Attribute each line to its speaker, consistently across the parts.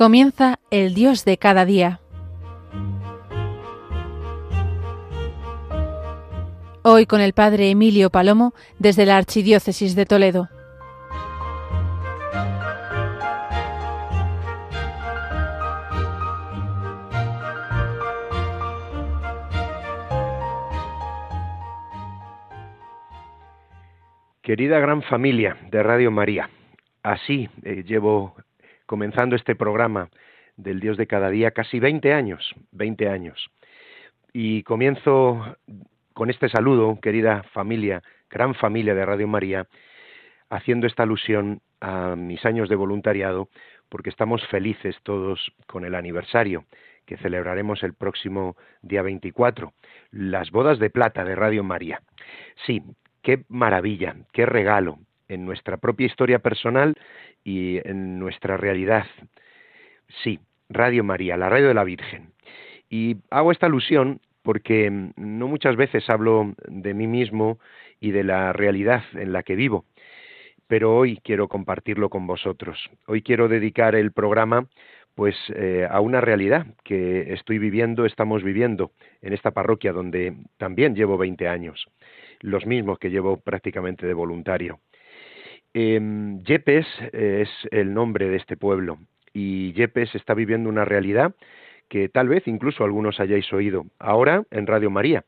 Speaker 1: Comienza el Dios de cada día. Hoy con el Padre Emilio Palomo desde la Archidiócesis de Toledo.
Speaker 2: Querida gran familia de Radio María, así eh, llevo comenzando este programa del Dios de cada día casi 20 años, 20 años. Y comienzo con este saludo, querida familia, gran familia de Radio María, haciendo esta alusión a mis años de voluntariado, porque estamos felices todos con el aniversario que celebraremos el próximo día 24, las bodas de plata de Radio María. Sí, qué maravilla, qué regalo en nuestra propia historia personal y en nuestra realidad. Sí, Radio María, la radio de la Virgen. Y hago esta alusión porque no muchas veces hablo de mí mismo y de la realidad en la que vivo, pero hoy quiero compartirlo con vosotros. Hoy quiero dedicar el programa pues eh, a una realidad que estoy viviendo, estamos viviendo en esta parroquia donde también llevo 20 años los mismos que llevo prácticamente de voluntario. Eh, Yepes es el nombre de este pueblo y Yepes está viviendo una realidad que tal vez incluso algunos hayáis oído ahora en Radio María,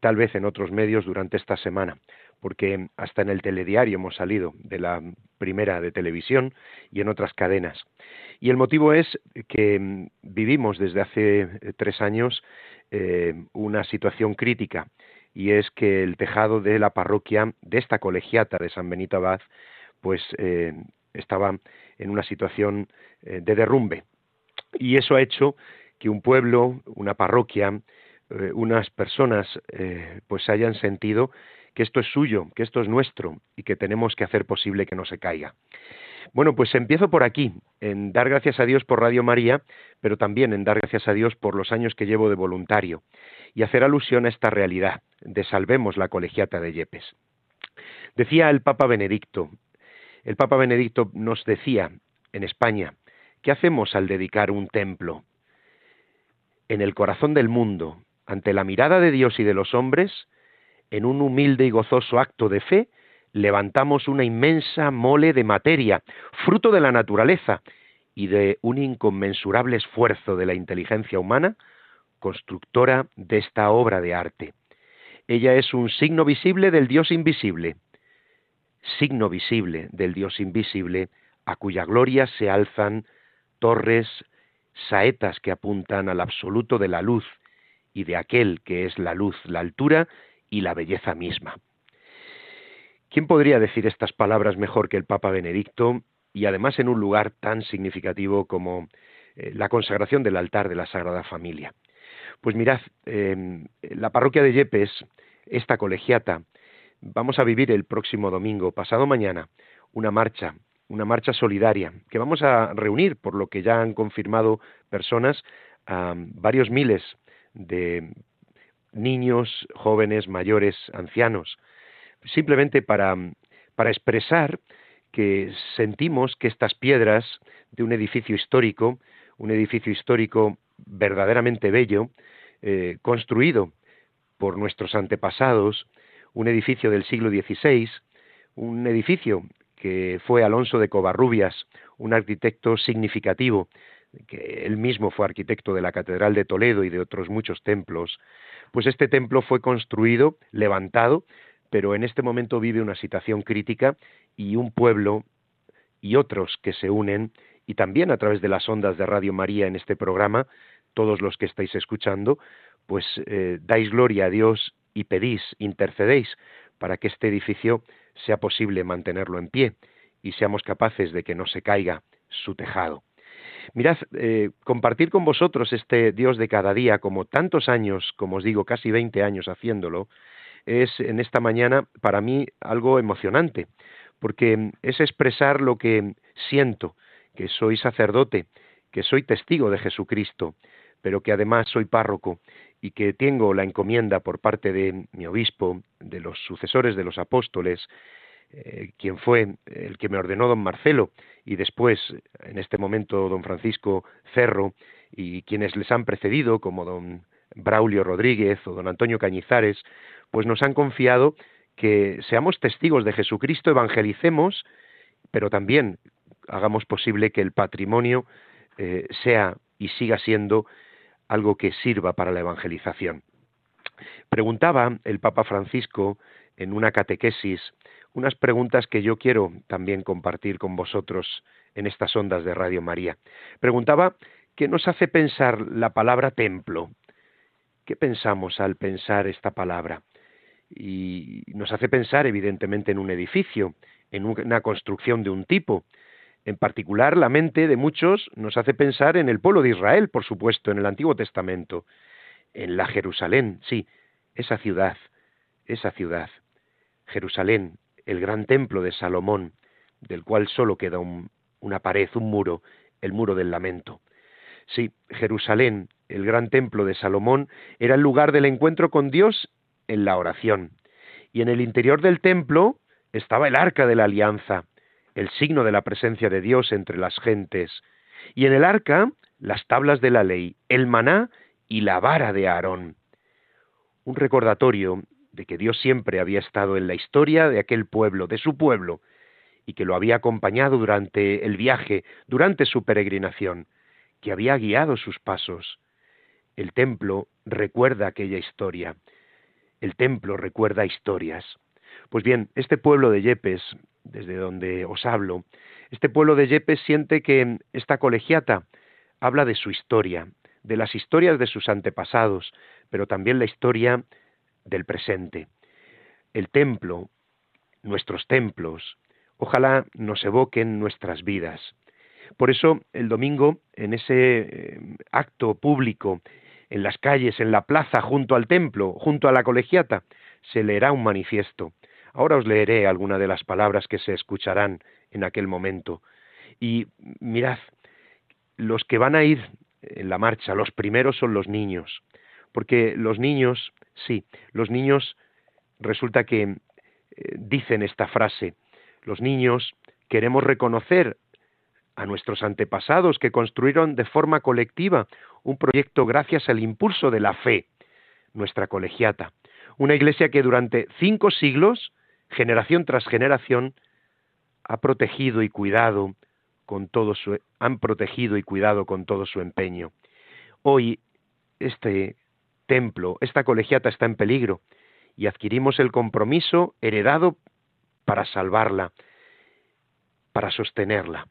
Speaker 2: tal vez en otros medios durante esta semana, porque hasta en el telediario hemos salido de la primera de televisión y en otras cadenas. Y el motivo es que mm, vivimos desde hace eh, tres años eh, una situación crítica y es que el tejado de la parroquia de esta colegiata de San Benito Abad pues eh, estaba en una situación eh, de derrumbe y eso ha hecho que un pueblo, una parroquia, eh, unas personas pues hayan sentido que esto es suyo, que esto es nuestro y que tenemos que hacer posible que no se caiga. Bueno, pues empiezo por aquí, en dar gracias a Dios por Radio María, pero también en dar gracias a Dios por los años que llevo de voluntario y hacer alusión a esta realidad de Salvemos la Colegiata de Yepes. Decía el Papa Benedicto, el Papa Benedicto nos decía en España, ¿qué hacemos al dedicar un templo? En el corazón del mundo, ante la mirada de Dios y de los hombres, en un humilde y gozoso acto de fe, levantamos una inmensa mole de materia, fruto de la naturaleza y de un inconmensurable esfuerzo de la inteligencia humana, constructora de esta obra de arte. Ella es un signo visible del Dios invisible, signo visible del Dios invisible, a cuya gloria se alzan torres, saetas que apuntan al absoluto de la luz y de aquel que es la luz, la altura y la belleza misma. ¿Quién podría decir estas palabras mejor que el Papa Benedicto y además en un lugar tan significativo como eh, la consagración del altar de la Sagrada Familia? Pues mirad, em, la parroquia de Yepes, esta colegiata, vamos a vivir el próximo domingo, pasado mañana, una marcha, una marcha solidaria, que vamos a reunir, por lo que ya han confirmado personas, a varios miles de niños, jóvenes, mayores, ancianos, simplemente para, para expresar que sentimos que estas piedras de un edificio histórico, un edificio histórico verdaderamente bello, eh, construido por nuestros antepasados, un edificio del siglo XVI, un edificio que fue Alonso de Covarrubias, un arquitecto significativo, que él mismo fue arquitecto de la Catedral de Toledo y de otros muchos templos, pues este templo fue construido, levantado, pero en este momento vive una situación crítica y un pueblo y otros que se unen, y también a través de las ondas de Radio María en este programa, todos los que estáis escuchando, pues eh, dais gloria a Dios y pedís, intercedéis para que este edificio sea posible mantenerlo en pie y seamos capaces de que no se caiga su tejado. Mirad, eh, compartir con vosotros este Dios de cada día, como tantos años, como os digo, casi 20 años haciéndolo, es en esta mañana para mí algo emocionante, porque es expresar lo que siento, que soy sacerdote, que soy testigo de Jesucristo, pero que además soy párroco y que tengo la encomienda por parte de mi obispo, de los sucesores de los apóstoles, eh, quien fue el que me ordenó don Marcelo y después, en este momento, don Francisco Cerro y quienes les han precedido, como don Braulio Rodríguez o don Antonio Cañizares, pues nos han confiado que seamos testigos de Jesucristo, evangelicemos, pero también hagamos posible que el patrimonio eh, sea y siga siendo algo que sirva para la evangelización. Preguntaba el Papa Francisco en una catequesis unas preguntas que yo quiero también compartir con vosotros en estas ondas de Radio María. Preguntaba qué nos hace pensar la palabra templo. ¿Qué pensamos al pensar esta palabra? Y nos hace pensar, evidentemente, en un edificio, en una construcción de un tipo. En particular, la mente de muchos nos hace pensar en el pueblo de Israel, por supuesto, en el Antiguo Testamento, en la Jerusalén, sí, esa ciudad, esa ciudad. Jerusalén, el gran templo de Salomón, del cual solo queda una pared, un muro, el muro del lamento. Sí, Jerusalén, el gran templo de Salomón, era el lugar del encuentro con Dios en la oración. Y en el interior del templo estaba el arca de la alianza, el signo de la presencia de Dios entre las gentes. Y en el arca las tablas de la ley, el maná y la vara de Aarón. Un recordatorio de que Dios siempre había estado en la historia de aquel pueblo, de su pueblo, y que lo había acompañado durante el viaje, durante su peregrinación, que había guiado sus pasos. El templo recuerda aquella historia. El templo recuerda historias. Pues bien, este pueblo de Yepes, desde donde os hablo, este pueblo de Yepes siente que esta colegiata habla de su historia, de las historias de sus antepasados, pero también la historia del presente. El templo, nuestros templos, ojalá nos evoquen nuestras vidas. Por eso el domingo, en ese eh, acto público, en las calles, en la plaza, junto al templo, junto a la colegiata, se leerá un manifiesto. Ahora os leeré alguna de las palabras que se escucharán en aquel momento. Y mirad, los que van a ir en la marcha, los primeros son los niños, porque los niños Sí, los niños resulta que eh, dicen esta frase, los niños queremos reconocer a nuestros antepasados que construyeron de forma colectiva un proyecto gracias al impulso de la fe, nuestra colegiata, una iglesia que durante cinco siglos, generación tras generación, ha protegido y cuidado con todo su, han protegido y cuidado con todo su empeño. Hoy este templo, esta colegiata está en peligro y adquirimos el compromiso heredado para salvarla, para sostenerla.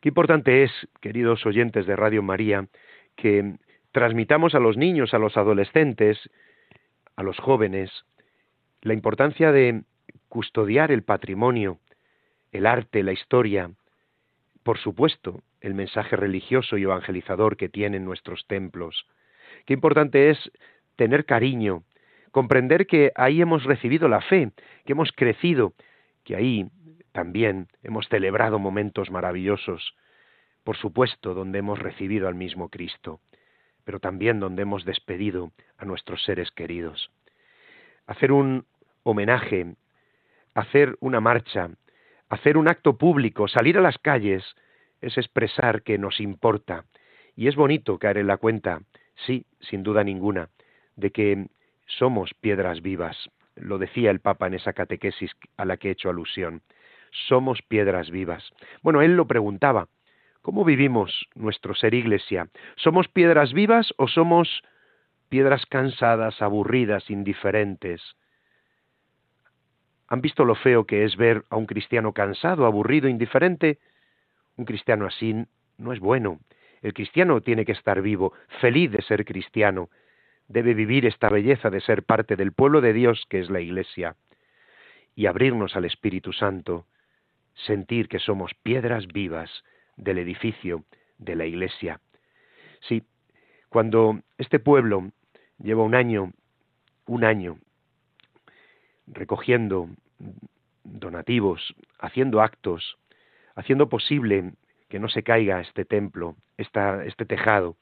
Speaker 2: Qué importante es, queridos oyentes de Radio María, que transmitamos a los niños, a los adolescentes, a los jóvenes, la importancia de custodiar el patrimonio, el arte, la historia, por supuesto, el mensaje religioso y evangelizador que tienen nuestros templos. Qué importante es tener cariño, comprender que ahí hemos recibido la fe, que hemos crecido, que ahí también hemos celebrado momentos maravillosos, por supuesto, donde hemos recibido al mismo Cristo, pero también donde hemos despedido a nuestros seres queridos. Hacer un homenaje, hacer una marcha, hacer un acto público, salir a las calles, es expresar que nos importa. Y es bonito caer en la cuenta Sí, sin duda ninguna, de que somos piedras vivas. Lo decía el Papa en esa catequesis a la que he hecho alusión. Somos piedras vivas. Bueno, él lo preguntaba. ¿Cómo vivimos nuestro ser iglesia? ¿Somos piedras vivas o somos piedras cansadas, aburridas, indiferentes? ¿Han visto lo feo que es ver a un cristiano cansado, aburrido, indiferente? Un cristiano así no es bueno. El cristiano tiene que estar vivo, feliz de ser cristiano, debe vivir esta belleza de ser parte del pueblo de Dios que es la Iglesia, y abrirnos al Espíritu Santo, sentir que somos piedras vivas del edificio de la Iglesia. Sí, cuando este pueblo lleva un año, un año, recogiendo donativos, haciendo actos, haciendo posible que no se caiga este templo, este tejado,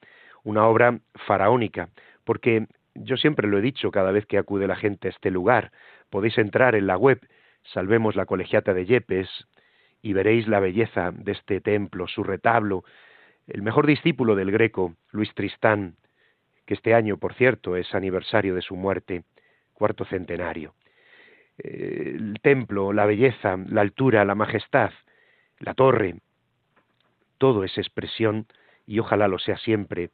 Speaker 2: una obra faraónica, porque yo siempre lo he dicho cada vez que acude la gente a este lugar, podéis entrar en la web salvemos la colegiata de Yepes y veréis la belleza de este templo, su retablo, el mejor discípulo del Greco, Luis Tristán, que este año, por cierto, es aniversario de su muerte, cuarto centenario. Eh, el templo, la belleza, la altura, la majestad, la torre, todo es expresión, y ojalá lo sea siempre,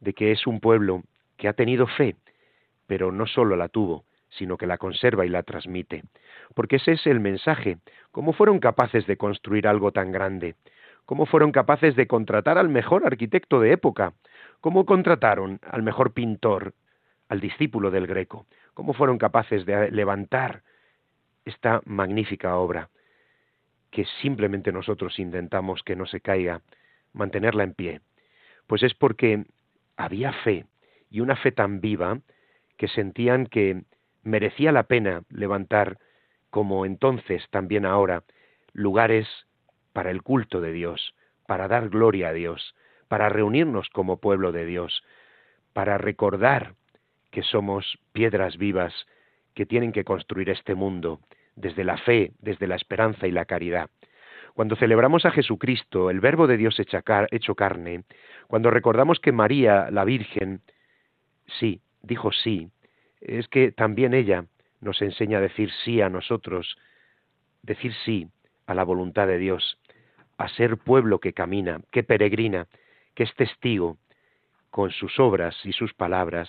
Speaker 2: de que es un pueblo que ha tenido fe, pero no solo la tuvo, sino que la conserva y la transmite. Porque ese es el mensaje. ¿Cómo fueron capaces de construir algo tan grande? ¿Cómo fueron capaces de contratar al mejor arquitecto de época? ¿Cómo contrataron al mejor pintor, al discípulo del Greco? ¿Cómo fueron capaces de levantar esta magnífica obra que simplemente nosotros intentamos que no se caiga, mantenerla en pie? Pues es porque había fe, y una fe tan viva que sentían que merecía la pena levantar, como entonces también ahora, lugares para el culto de Dios, para dar gloria a Dios, para reunirnos como pueblo de Dios, para recordar que somos piedras vivas que tienen que construir este mundo desde la fe, desde la esperanza y la caridad. Cuando celebramos a Jesucristo, el Verbo de Dios hecho carne, cuando recordamos que María, la Virgen, sí, dijo sí, es que también ella nos enseña a decir sí a nosotros, decir sí a la voluntad de Dios, a ser pueblo que camina, que peregrina, que es testigo con sus obras y sus palabras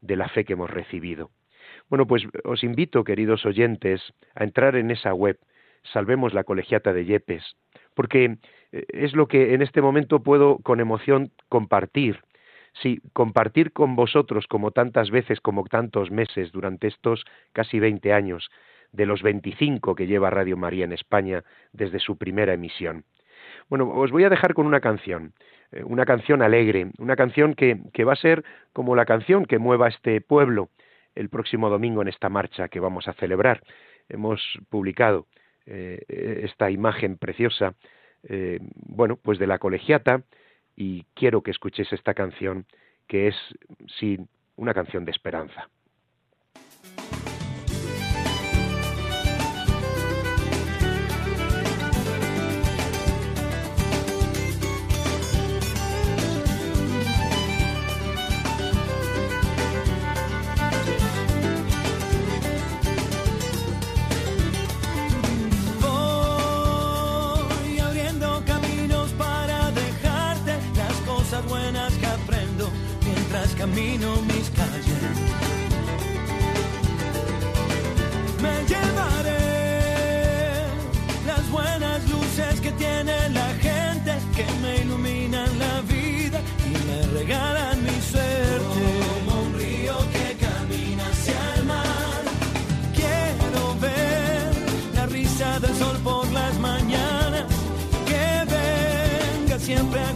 Speaker 2: de la fe que hemos recibido. Bueno, pues os invito, queridos oyentes, a entrar en esa web, Salvemos la Colegiata de Yepes, porque eh, es lo que en este momento puedo con emoción compartir Sí, compartir con vosotros como tantas veces, como tantos meses durante estos casi 20 años, de los 25 que lleva Radio María en España desde su primera emisión. Bueno, os voy a dejar con una canción, eh, una canción alegre, una canción que, que va a ser como la canción que mueva este pueblo el próximo domingo en esta marcha que vamos a celebrar. Hemos publicado eh, esta imagen preciosa, eh, bueno, pues de la colegiata, y quiero que escuchéis esta canción que es, sí, una canción de esperanza.
Speaker 3: siempre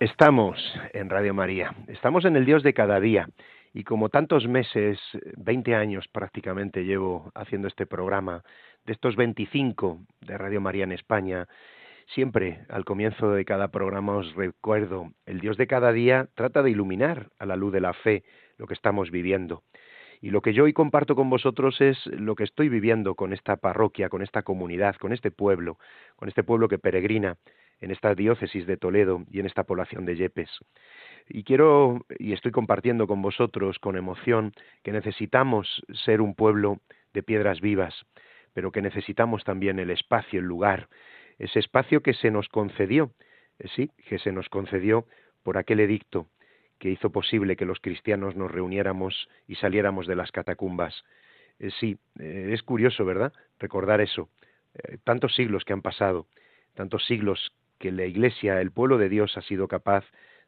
Speaker 2: Estamos en Radio María, estamos en el Dios de cada día. Y como tantos meses, 20 años prácticamente llevo haciendo este programa, de estos 25 de Radio María en España, siempre al comienzo de cada programa os recuerdo, el Dios de cada día trata de iluminar a la luz de la fe lo que estamos viviendo. Y lo que yo hoy comparto con vosotros es lo que estoy viviendo con esta parroquia, con esta comunidad, con este pueblo, con este pueblo que peregrina en esta diócesis de Toledo y en esta población de Yepes. Y quiero, y estoy compartiendo con vosotros con emoción, que necesitamos ser un pueblo de piedras vivas, pero que necesitamos también el espacio, el lugar, ese espacio que se nos concedió, eh, sí, que se nos concedió por aquel edicto que hizo posible que los cristianos nos reuniéramos y saliéramos de las catacumbas. Eh, sí, eh, es curioso, ¿verdad? Recordar eso. tantos siglos que han pasado, tantos siglos que la Iglesia, el pueblo de Dios, ha sido capaz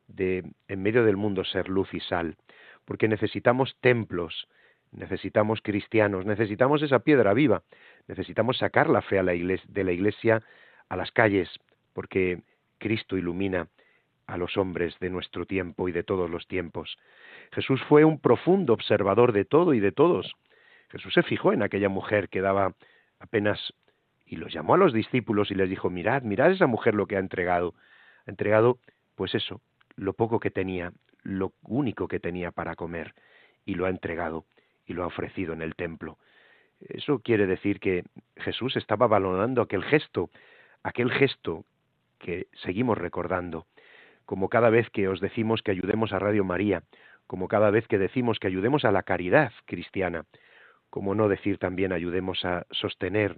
Speaker 2: de, en medio del mundo, ser luz y sal, porque necesitamos templos, necesitamos cristianos, necesitamos esa piedra viva, necesitamos sacar la fe a la de la Iglesia a las calles, porque Cristo ilumina a los hombres de nuestro tiempo y de todos los tiempos. Jesús fue un profundo observador de todo y de todos. Jesús se fijó en aquella mujer que daba apenas y los llamó a los discípulos y les dijo, mirad, mirad esa mujer lo que ha entregado. Ha entregado, pues eso, lo poco que tenía, lo único que tenía para comer, y lo ha entregado y lo ha ofrecido en el templo. Eso quiere decir que Jesús estaba valorando aquel gesto, aquel gesto que seguimos recordando, como cada vez que os decimos que ayudemos a Radio María, como cada vez que decimos que ayudemos a la caridad cristiana, como no decir también ayudemos a sostener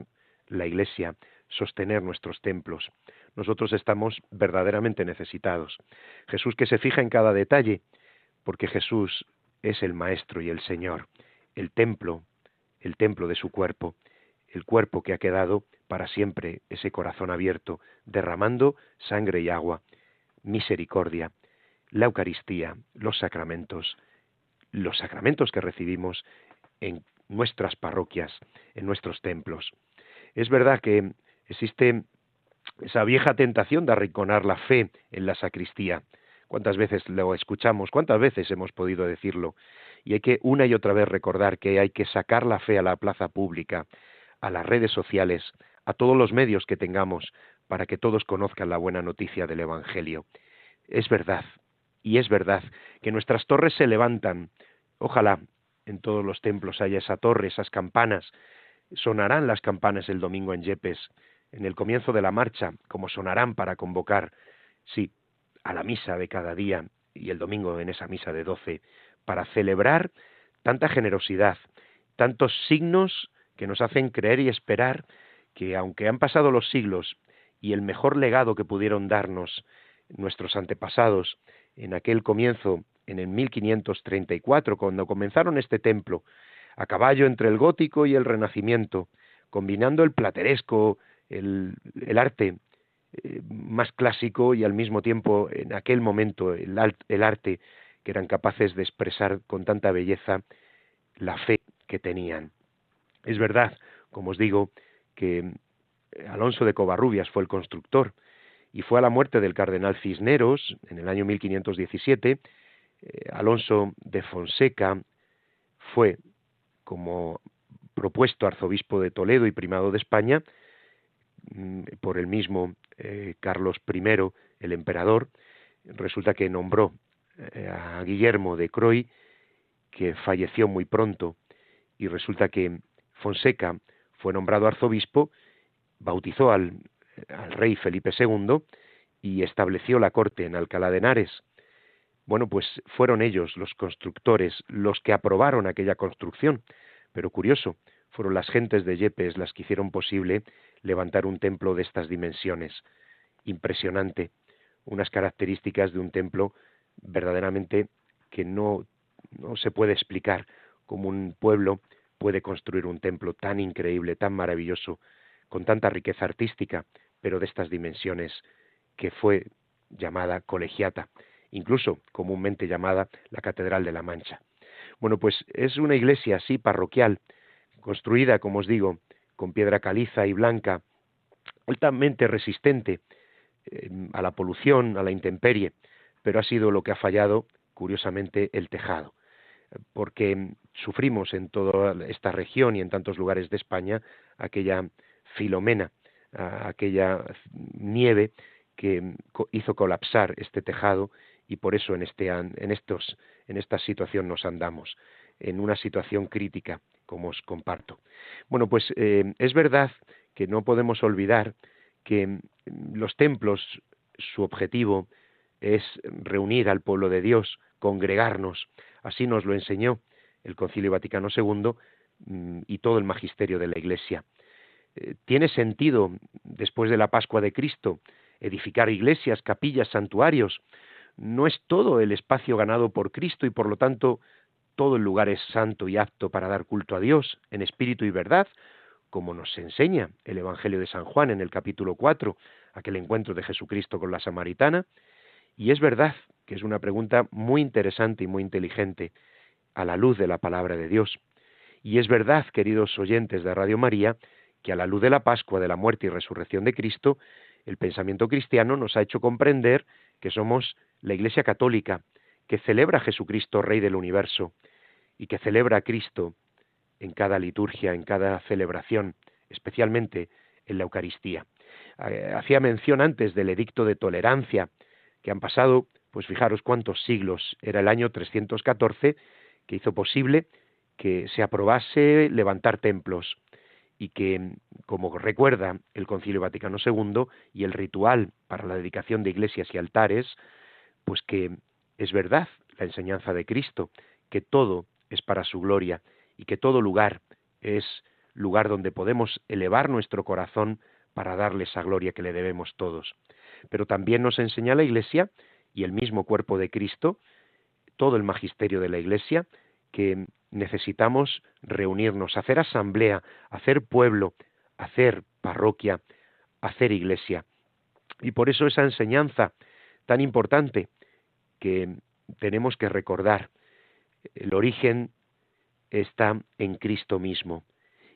Speaker 2: la Iglesia, sostener nuestros templos. Nosotros estamos verdaderamente necesitados. Jesús que se fija en cada detalle, porque Jesús es el Maestro y el Señor, el templo, el templo de su cuerpo, el cuerpo que ha quedado para siempre ese corazón abierto, derramando sangre y agua, misericordia, la Eucaristía, los sacramentos, los sacramentos que recibimos en nuestras parroquias, en nuestros templos. Es verdad que existe esa vieja tentación de arrinconar la fe en la sacristía. ¿Cuántas veces lo escuchamos? ¿Cuántas veces hemos podido decirlo? Y hay que una y otra vez recordar que hay que sacar la fe a la plaza pública, a las redes sociales, a todos los medios que tengamos, para que todos conozcan la buena noticia del Evangelio. Es verdad, y es verdad, que nuestras torres se levantan. Ojalá en todos los templos haya esa torre, esas campanas, sonarán las campanas el domingo en Yepes, en el comienzo de la marcha, como sonarán para convocar, sí, a la misa de cada día y el domingo en esa misa de doce, para celebrar tanta generosidad, tantos signos que nos hacen creer y esperar que aunque han pasado los siglos y el mejor legado que pudieron darnos nuestros antepasados en aquel comienzo, en el 1534, cuando comenzaron este templo, a caballo entre el gótico y el renacimiento, combinando el plateresco, el, arte eh, más clásico y al mismo tiempo en aquel momento el, arte que eran capaces de expresar con tanta belleza la fe que tenían. Es verdad, como os digo, que Alonso de Covarrubias fue el constructor y fue a la muerte del cardenal Cisneros en el año 1517. Eh, Alonso de Fonseca fue como propuesto arzobispo de Toledo y primado de España mm, por el mismo eh, Carlos I, el emperador, resulta que nombró eh, a Guillermo de Croy, que falleció muy pronto, y resulta que Fonseca fue nombrado arzobispo, bautizó al, al rey Felipe II y estableció la corte en Alcalá de Henares. Bueno, pues fueron ellos los constructores los que aprobaron aquella construcción, pero curioso, fueron las gentes de Yepes las que hicieron posible levantar un templo de estas dimensiones. Impresionante, unas características de un templo verdaderamente que no, no se puede explicar cómo un pueblo puede construir un templo tan increíble, tan maravilloso, con tanta riqueza artística, pero de estas dimensiones, que fue llamada colegiata incluso comúnmente llamada la Catedral de la Mancha. Bueno, pues es una iglesia así parroquial, construida, como os digo, con piedra caliza y blanca, altamente resistente eh, a la polución, a la intemperie, pero ha sido lo que ha fallado, curiosamente, el tejado, porque sufrimos en toda esta región y en tantos lugares de España aquella filomena, aquella nieve que hizo colapsar este tejado y por eso en, este, en, estos, en esta situación nos andamos, en una situación crítica, como os comparto. Bueno, pues eh, es verdad que no podemos olvidar que mm, los templos su objetivo es reunir al pueblo de Dios, congregarnos. Así nos lo enseñó el Concilio Vaticano II mm, y todo el magisterio de la Iglesia. Eh, ¿Tiene sentido, después de la Pascua de Cristo, edificar iglesias, capillas, santuarios? No es todo el espacio ganado por Cristo y por lo tanto todo el lugar es santo y apto para dar culto a Dios en espíritu y verdad, como nos enseña el Evangelio de San Juan en el capítulo 4, aquel encuentro de Jesucristo con la samaritana. Y es verdad que es una pregunta muy interesante y muy inteligente a la luz de la palabra de Dios. Y es verdad, queridos oyentes de Radio María, que a la luz de la Pascua, de la muerte y resurrección de Cristo, el pensamiento cristiano nos ha hecho comprender que somos la Iglesia católica, que celebra a Jesucristo, Rey del universo, y que celebra a Cristo en cada liturgia, en cada celebración, especialmente en la Eucaristía. Eh, hacía mención antes del edicto de tolerancia, que han pasado, pues fijaros cuántos siglos, era el año 314, que hizo posible que se aprobase levantar templos y que, como recuerda el Concilio Vaticano II y el ritual para la dedicación de iglesias y altares, pues que es verdad la enseñanza de Cristo, que todo es para su gloria y que todo lugar es lugar donde podemos elevar nuestro corazón para darle esa gloria que le debemos todos. Pero también nos enseña la Iglesia y el mismo cuerpo de Cristo, todo el magisterio de la Iglesia, que necesitamos reunirnos, hacer asamblea, hacer pueblo, hacer parroquia, hacer iglesia. Y por eso esa enseñanza tan importante que tenemos que recordar, el origen está en Cristo mismo.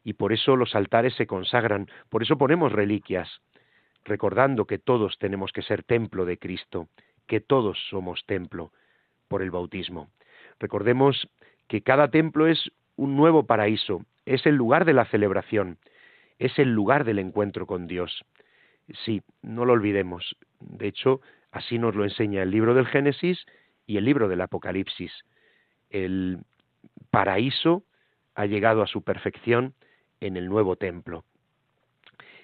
Speaker 2: Y por eso los altares se consagran, por eso ponemos reliquias, recordando que todos tenemos que ser templo de Cristo, que todos somos templo por el bautismo. Recordemos que cada templo es un nuevo paraíso, es el lugar de la celebración, es el lugar del encuentro con Dios. Sí, no lo olvidemos. De hecho, así nos lo enseña el libro del Génesis y el libro del Apocalipsis. El paraíso ha llegado a su perfección en el nuevo templo.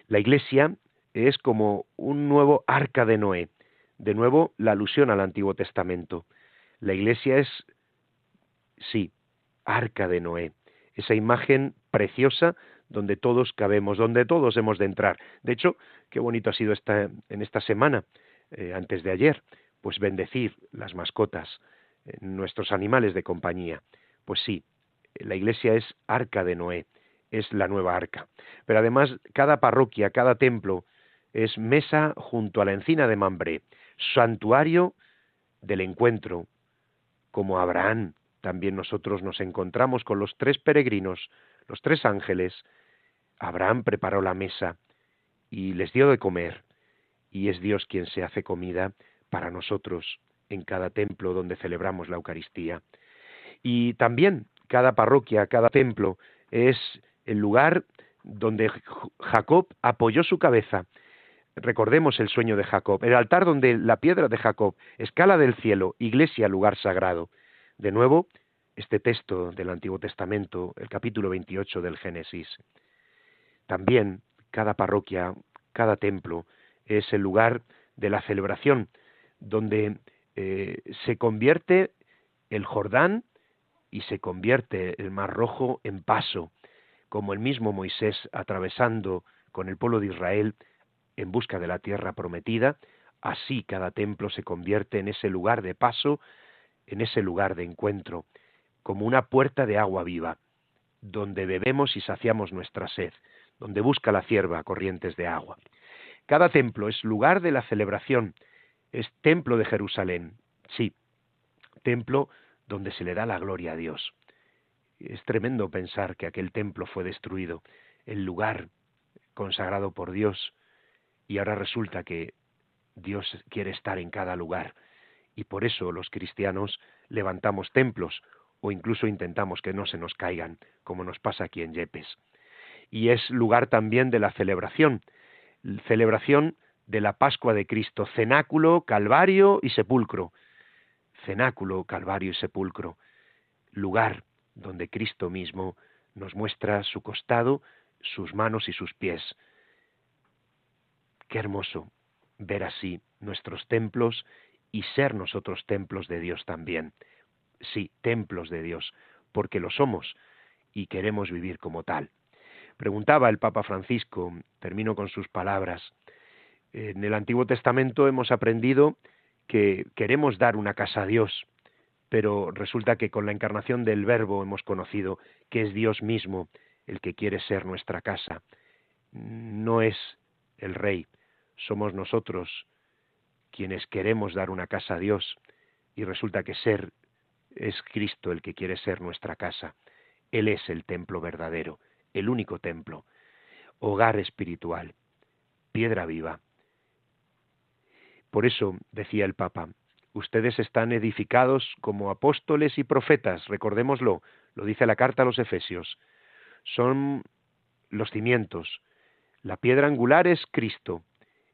Speaker 2: La iglesia es como un nuevo arca de Noé. De nuevo, la alusión al Antiguo Testamento. La iglesia es sí, arca de Noé, esa imagen preciosa donde todos cabemos, donde todos hemos de entrar. De hecho, qué bonito ha sido esta, en esta semana, eh, antes de ayer, pues bendecir las mascotas, eh, nuestros animales de compañía. Pues sí, la iglesia es arca de Noé, es la nueva arca. Pero además, cada parroquia, cada templo, es mesa junto a la encina de Mambré, santuario del encuentro, como Abraham, también nosotros nos encontramos con los tres peregrinos, los tres ángeles. Abraham preparó la mesa y les dio de comer, y es Dios quien se hace comida para nosotros en cada templo donde celebramos la Eucaristía. Y también cada parroquia, cada templo es el lugar donde Jacob apoyó su cabeza. Recordemos el sueño de Jacob, el altar donde la piedra de Jacob, escala del cielo, iglesia, lugar sagrado. De nuevo, este texto del Antiguo Testamento, el capítulo 28 del Génesis. También cada parroquia, cada templo es el lugar de la celebración, donde eh, se convierte el Jordán y se convierte el Mar Rojo en paso, como el mismo Moisés atravesando con el pueblo de Israel en busca de la tierra prometida, así cada templo se convierte en ese lugar de paso en ese lugar de encuentro, como una puerta de agua viva, donde bebemos y saciamos nuestra sed, donde busca la cierva corrientes de agua. Cada templo es lugar de la celebración, es templo de Jerusalén, sí, templo donde se le da la gloria a Dios. Es tremendo pensar que aquel templo fue destruido, el lugar consagrado por Dios, y ahora resulta que Dios quiere estar en cada lugar, y por eso los cristianos levantamos templos o incluso intentamos que no se nos caigan, como nos pasa aquí en Yepes. Y es lugar también de la celebración, celebración de la Pascua de Cristo, cenáculo, calvario y sepulcro. Cenáculo, calvario y sepulcro, lugar donde Cristo mismo nos muestra su costado, sus manos y sus pies. Qué hermoso ver así nuestros templos y ser nosotros templos de Dios también. Sí, templos de Dios, porque lo somos y queremos vivir como tal. Preguntaba el Papa Francisco, termino con sus palabras, en el Antiguo Testamento hemos aprendido que queremos dar una casa a Dios, pero resulta que con la encarnación del Verbo hemos conocido que es Dios mismo el que quiere ser nuestra casa. No es el Rey, somos nosotros quienes queremos dar una casa a Dios y resulta que ser es Cristo el que quiere ser nuestra casa. Él es el templo verdadero, el único templo, hogar espiritual, piedra viva. Por eso, decía el Papa, ustedes están edificados como apóstoles y profetas, recordémoslo, lo dice la carta a los Efesios. Son los cimientos. La piedra angular es Cristo.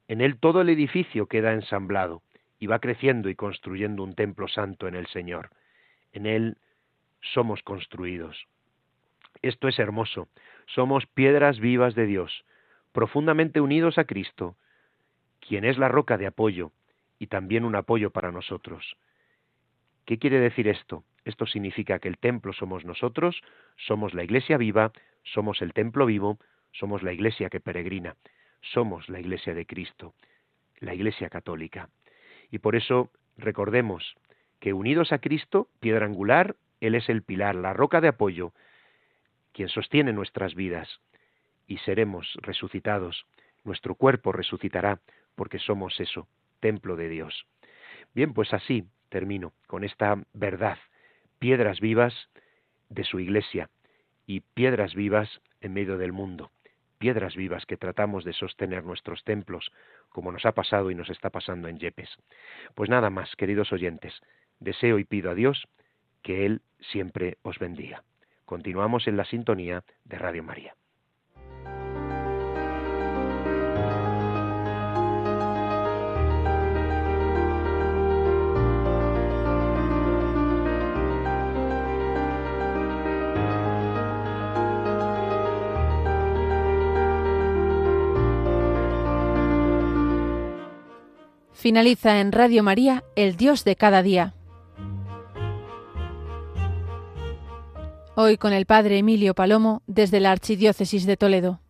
Speaker 2: En él todo el edificio queda ensamblado y va creciendo y construyendo un templo santo en el Señor. En él somos construidos. Esto es hermoso. Somos piedras vivas de Dios, profundamente unidos a Cristo, quien es la roca de apoyo y también un apoyo para nosotros. ¿Qué quiere decir esto? Esto significa que el templo somos nosotros, somos la iglesia viva, somos el templo vivo, somos la iglesia que peregrina, somos la iglesia de Cristo, la iglesia católica. Y por eso recordemos que unidos a Cristo, piedra angular, Él es el pilar, la roca de apoyo, quien sostiene nuestras vidas, y seremos resucitados. Nuestro cuerpo resucitará, porque somos eso, templo de Dios. Bien, pues así termino con esta verdad, piedras vivas de su iglesia y piedras vivas en medio del mundo, piedras vivas que tratamos de sostener nuestros templos, como nos ha pasado y nos está pasando en Yepes. Pues nada más, queridos oyentes, deseo y pido a Dios que Él siempre os bendiga. Continuamos en la sintonía de Radio María.
Speaker 1: Finaliza en Radio María, El Dios de cada día. Hoy con el Padre Emilio Palomo desde la Archidiócesis de Toledo.